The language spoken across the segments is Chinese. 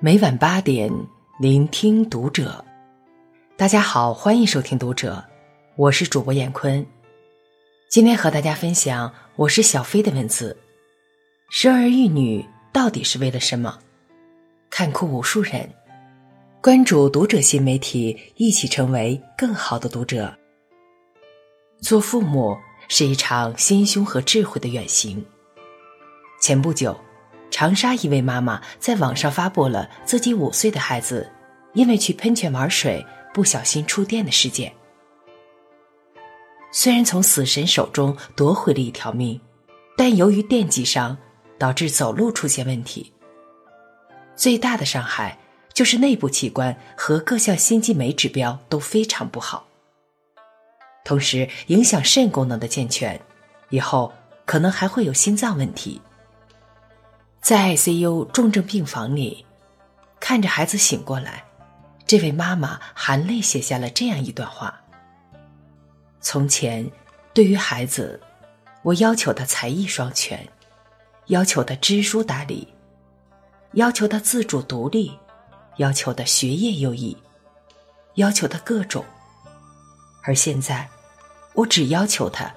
每晚八点，聆听读者。大家好，欢迎收听读者，我是主播闫坤。今天和大家分享我是小飞的文字：生儿育女到底是为了什么？看哭无数人。关注读者新媒体，一起成为更好的读者。做父母是一场心胸和智慧的远行。前不久。长沙一位妈妈在网上发布了自己五岁的孩子因为去喷泉玩水不小心触电的事件。虽然从死神手中夺回了一条命，但由于电击伤导致走路出现问题。最大的伤害就是内部器官和各项心肌酶指标都非常不好，同时影响肾功能的健全，以后可能还会有心脏问题。在 ICU 重症病房里，看着孩子醒过来，这位妈妈含泪写下了这样一段话：从前，对于孩子，我要求他才艺双全，要求他知书达理，要求他自主独立，要求他学业优异，要求他各种。而现在，我只要求他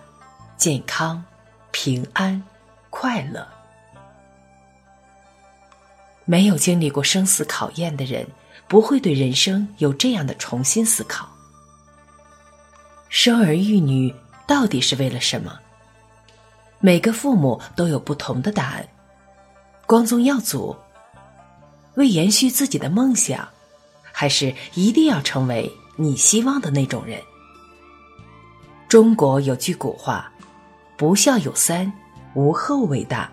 健康、平安、快乐。没有经历过生死考验的人，不会对人生有这样的重新思考。生儿育女到底是为了什么？每个父母都有不同的答案。光宗耀祖，为延续自己的梦想，还是一定要成为你希望的那种人？中国有句古话：“不孝有三，无后为大。”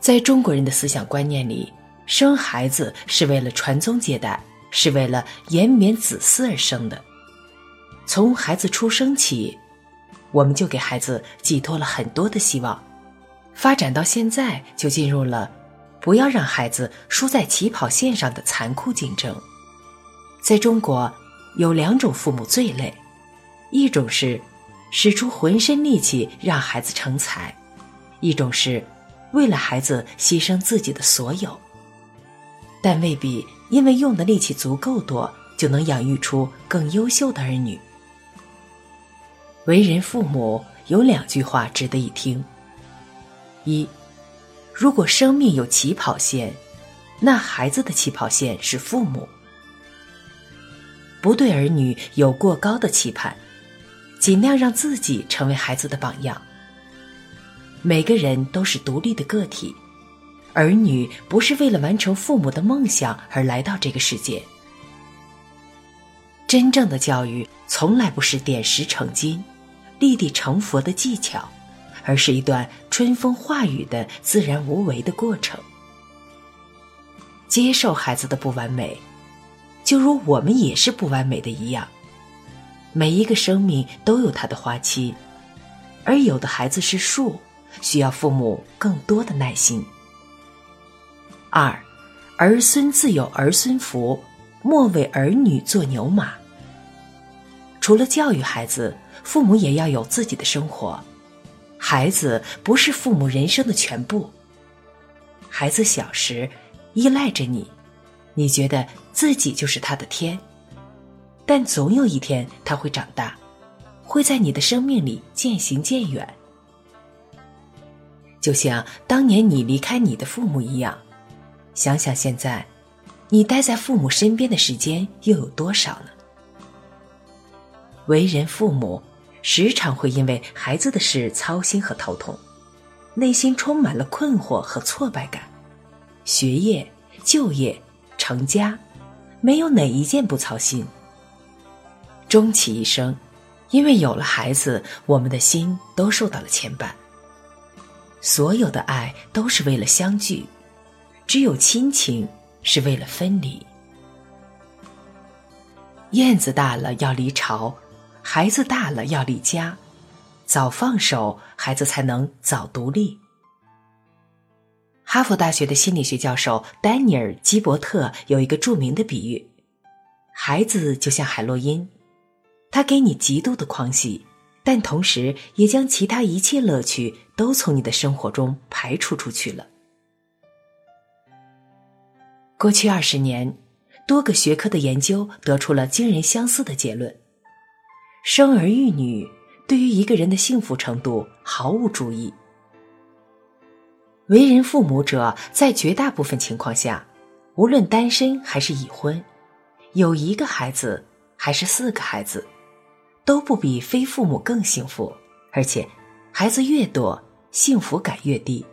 在中国人的思想观念里。生孩子是为了传宗接代，是为了延绵子嗣而生的。从孩子出生起，我们就给孩子寄托了很多的希望。发展到现在，就进入了不要让孩子输在起跑线上的残酷竞争。在中国，有两种父母最累，一种是使出浑身力气让孩子成才，一种是为了孩子牺牲自己的所有。但未必因为用的力气足够多，就能养育出更优秀的儿女。为人父母有两句话值得一听：一，如果生命有起跑线，那孩子的起跑线是父母。不对儿女有过高的期盼，尽量让自己成为孩子的榜样。每个人都是独立的个体。儿女不是为了完成父母的梦想而来到这个世界。真正的教育从来不是点石成金、立地成佛的技巧，而是一段春风化雨的自然无为的过程。接受孩子的不完美，就如我们也是不完美的一样。每一个生命都有它的花期，而有的孩子是树，需要父母更多的耐心。二，儿孙自有儿孙福，莫为儿女做牛马。除了教育孩子，父母也要有自己的生活。孩子不是父母人生的全部。孩子小时依赖着你，你觉得自己就是他的天，但总有一天他会长大，会在你的生命里渐行渐远，就像当年你离开你的父母一样。想想现在，你待在父母身边的时间又有多少呢？为人父母，时常会因为孩子的事操心和头痛，内心充满了困惑和挫败感。学业、就业、成家，没有哪一件不操心。终其一生，因为有了孩子，我们的心都受到了牵绊。所有的爱都是为了相聚。只有亲情是为了分离。燕子大了要离巢，孩子大了要离家，早放手，孩子才能早独立。哈佛大学的心理学教授丹尼尔·基伯特有一个著名的比喻：孩子就像海洛因，他给你极度的狂喜，但同时也将其他一切乐趣都从你的生活中排除出去了。过去二十年，多个学科的研究得出了惊人相似的结论：生儿育女对于一个人的幸福程度毫无注意。为人父母者，在绝大部分情况下，无论单身还是已婚，有一个孩子还是四个孩子，都不比非父母更幸福，而且，孩子越多，幸福感越低。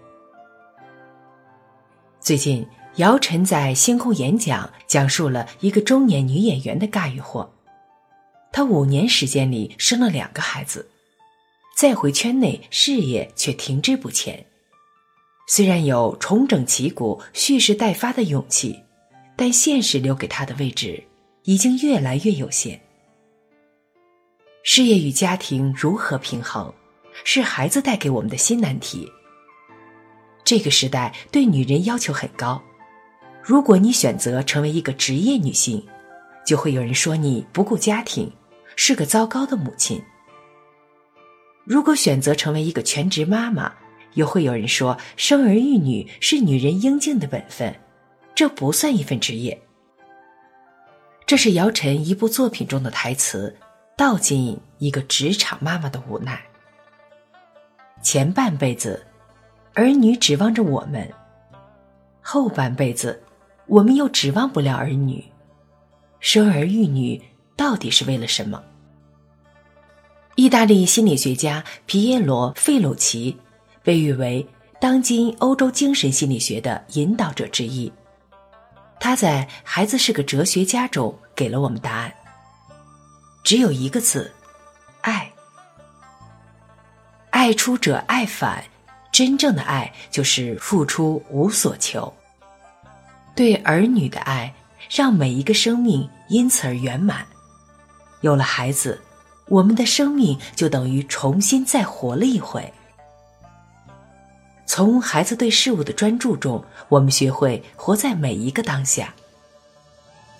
最近，姚晨在星空演讲讲述了一个中年女演员的尬与祸。她五年时间里生了两个孩子，再回圈内事业却停滞不前。虽然有重整旗鼓、蓄势待发的勇气，但现实留给她的位置已经越来越有限。事业与家庭如何平衡，是孩子带给我们的新难题。这个时代对女人要求很高，如果你选择成为一个职业女性，就会有人说你不顾家庭，是个糟糕的母亲；如果选择成为一个全职妈妈，又会有人说，生儿育女是女人应尽的本分，这不算一份职业。这是姚晨一部作品中的台词，道尽一个职场妈妈的无奈。前半辈子，儿女指望着我们；后半辈子，我们又指望不了儿女。生儿育女到底是为了什么？意大利心理学家皮耶罗·费鲁奇。被誉为当今欧洲精神心理学的引导者之一。他在《孩子是个哲学家》中给了我们答案：只有一个字，爱。爱出者爱返，真正的爱就是付出无所求。对儿女的爱，让每一个生命因此而圆满。有了孩子，我们的生命就等于重新再活了一回。从孩子对事物的专注中，我们学会活在每一个当下；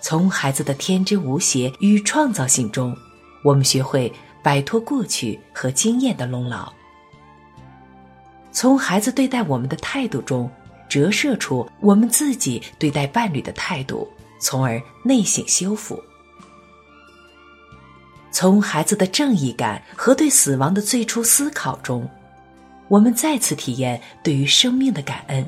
从孩子的天真无邪与创造性中，我们学会摆脱过去和经验的笼牢；从孩子对待我们的态度中，折射出我们自己对待伴侣的态度，从而内省修复；从孩子的正义感和对死亡的最初思考中。我们再次体验对于生命的感恩。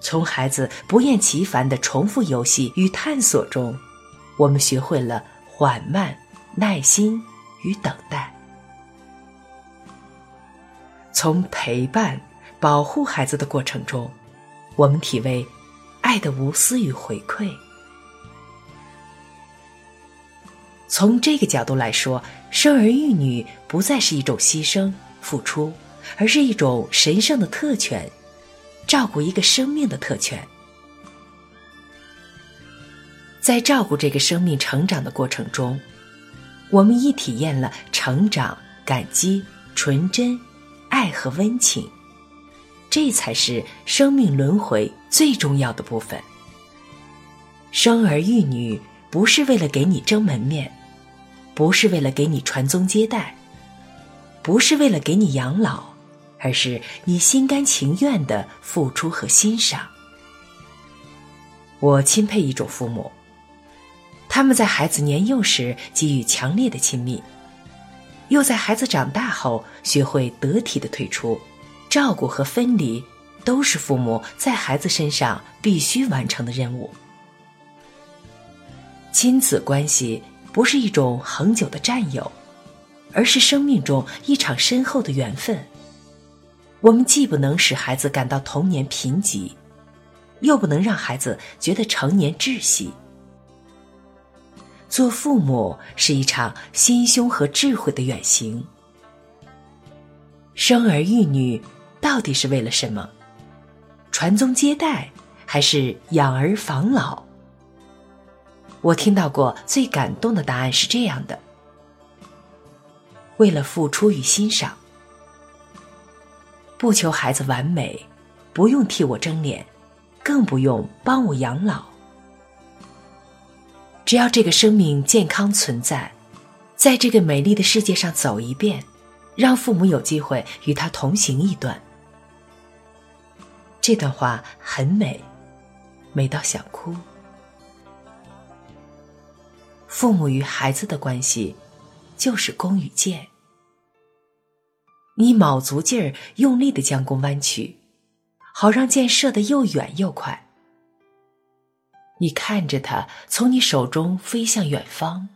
从孩子不厌其烦的重复游戏与探索中，我们学会了缓慢、耐心与等待。从陪伴、保护孩子的过程中，我们体味爱的无私与回馈。从这个角度来说，生儿育女不再是一种牺牲。付出，而是一种神圣的特权，照顾一个生命的特权。在照顾这个生命成长的过程中，我们亦体验了成长、感激、纯真、爱和温情。这才是生命轮回最重要的部分。生儿育女不是为了给你争门面，不是为了给你传宗接代。不是为了给你养老，而是你心甘情愿的付出和欣赏。我钦佩一种父母，他们在孩子年幼时给予强烈的亲密，又在孩子长大后学会得体的退出。照顾和分离都是父母在孩子身上必须完成的任务。亲子关系不是一种恒久的占有。而是生命中一场深厚的缘分。我们既不能使孩子感到童年贫瘠，又不能让孩子觉得成年窒息。做父母是一场心胸和智慧的远行。生儿育女到底是为了什么？传宗接代，还是养儿防老？我听到过最感动的答案是这样的。为了付出与欣赏，不求孩子完美，不用替我争脸，更不用帮我养老。只要这个生命健康存在，在这个美丽的世界上走一遍，让父母有机会与他同行一段。这段话很美，美到想哭。父母与孩子的关系，就是弓与箭。你卯足劲儿，用力的将弓弯曲，好让箭射得又远又快。你看着它从你手中飞向远方，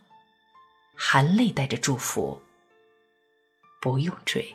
含泪带着祝福，不用追。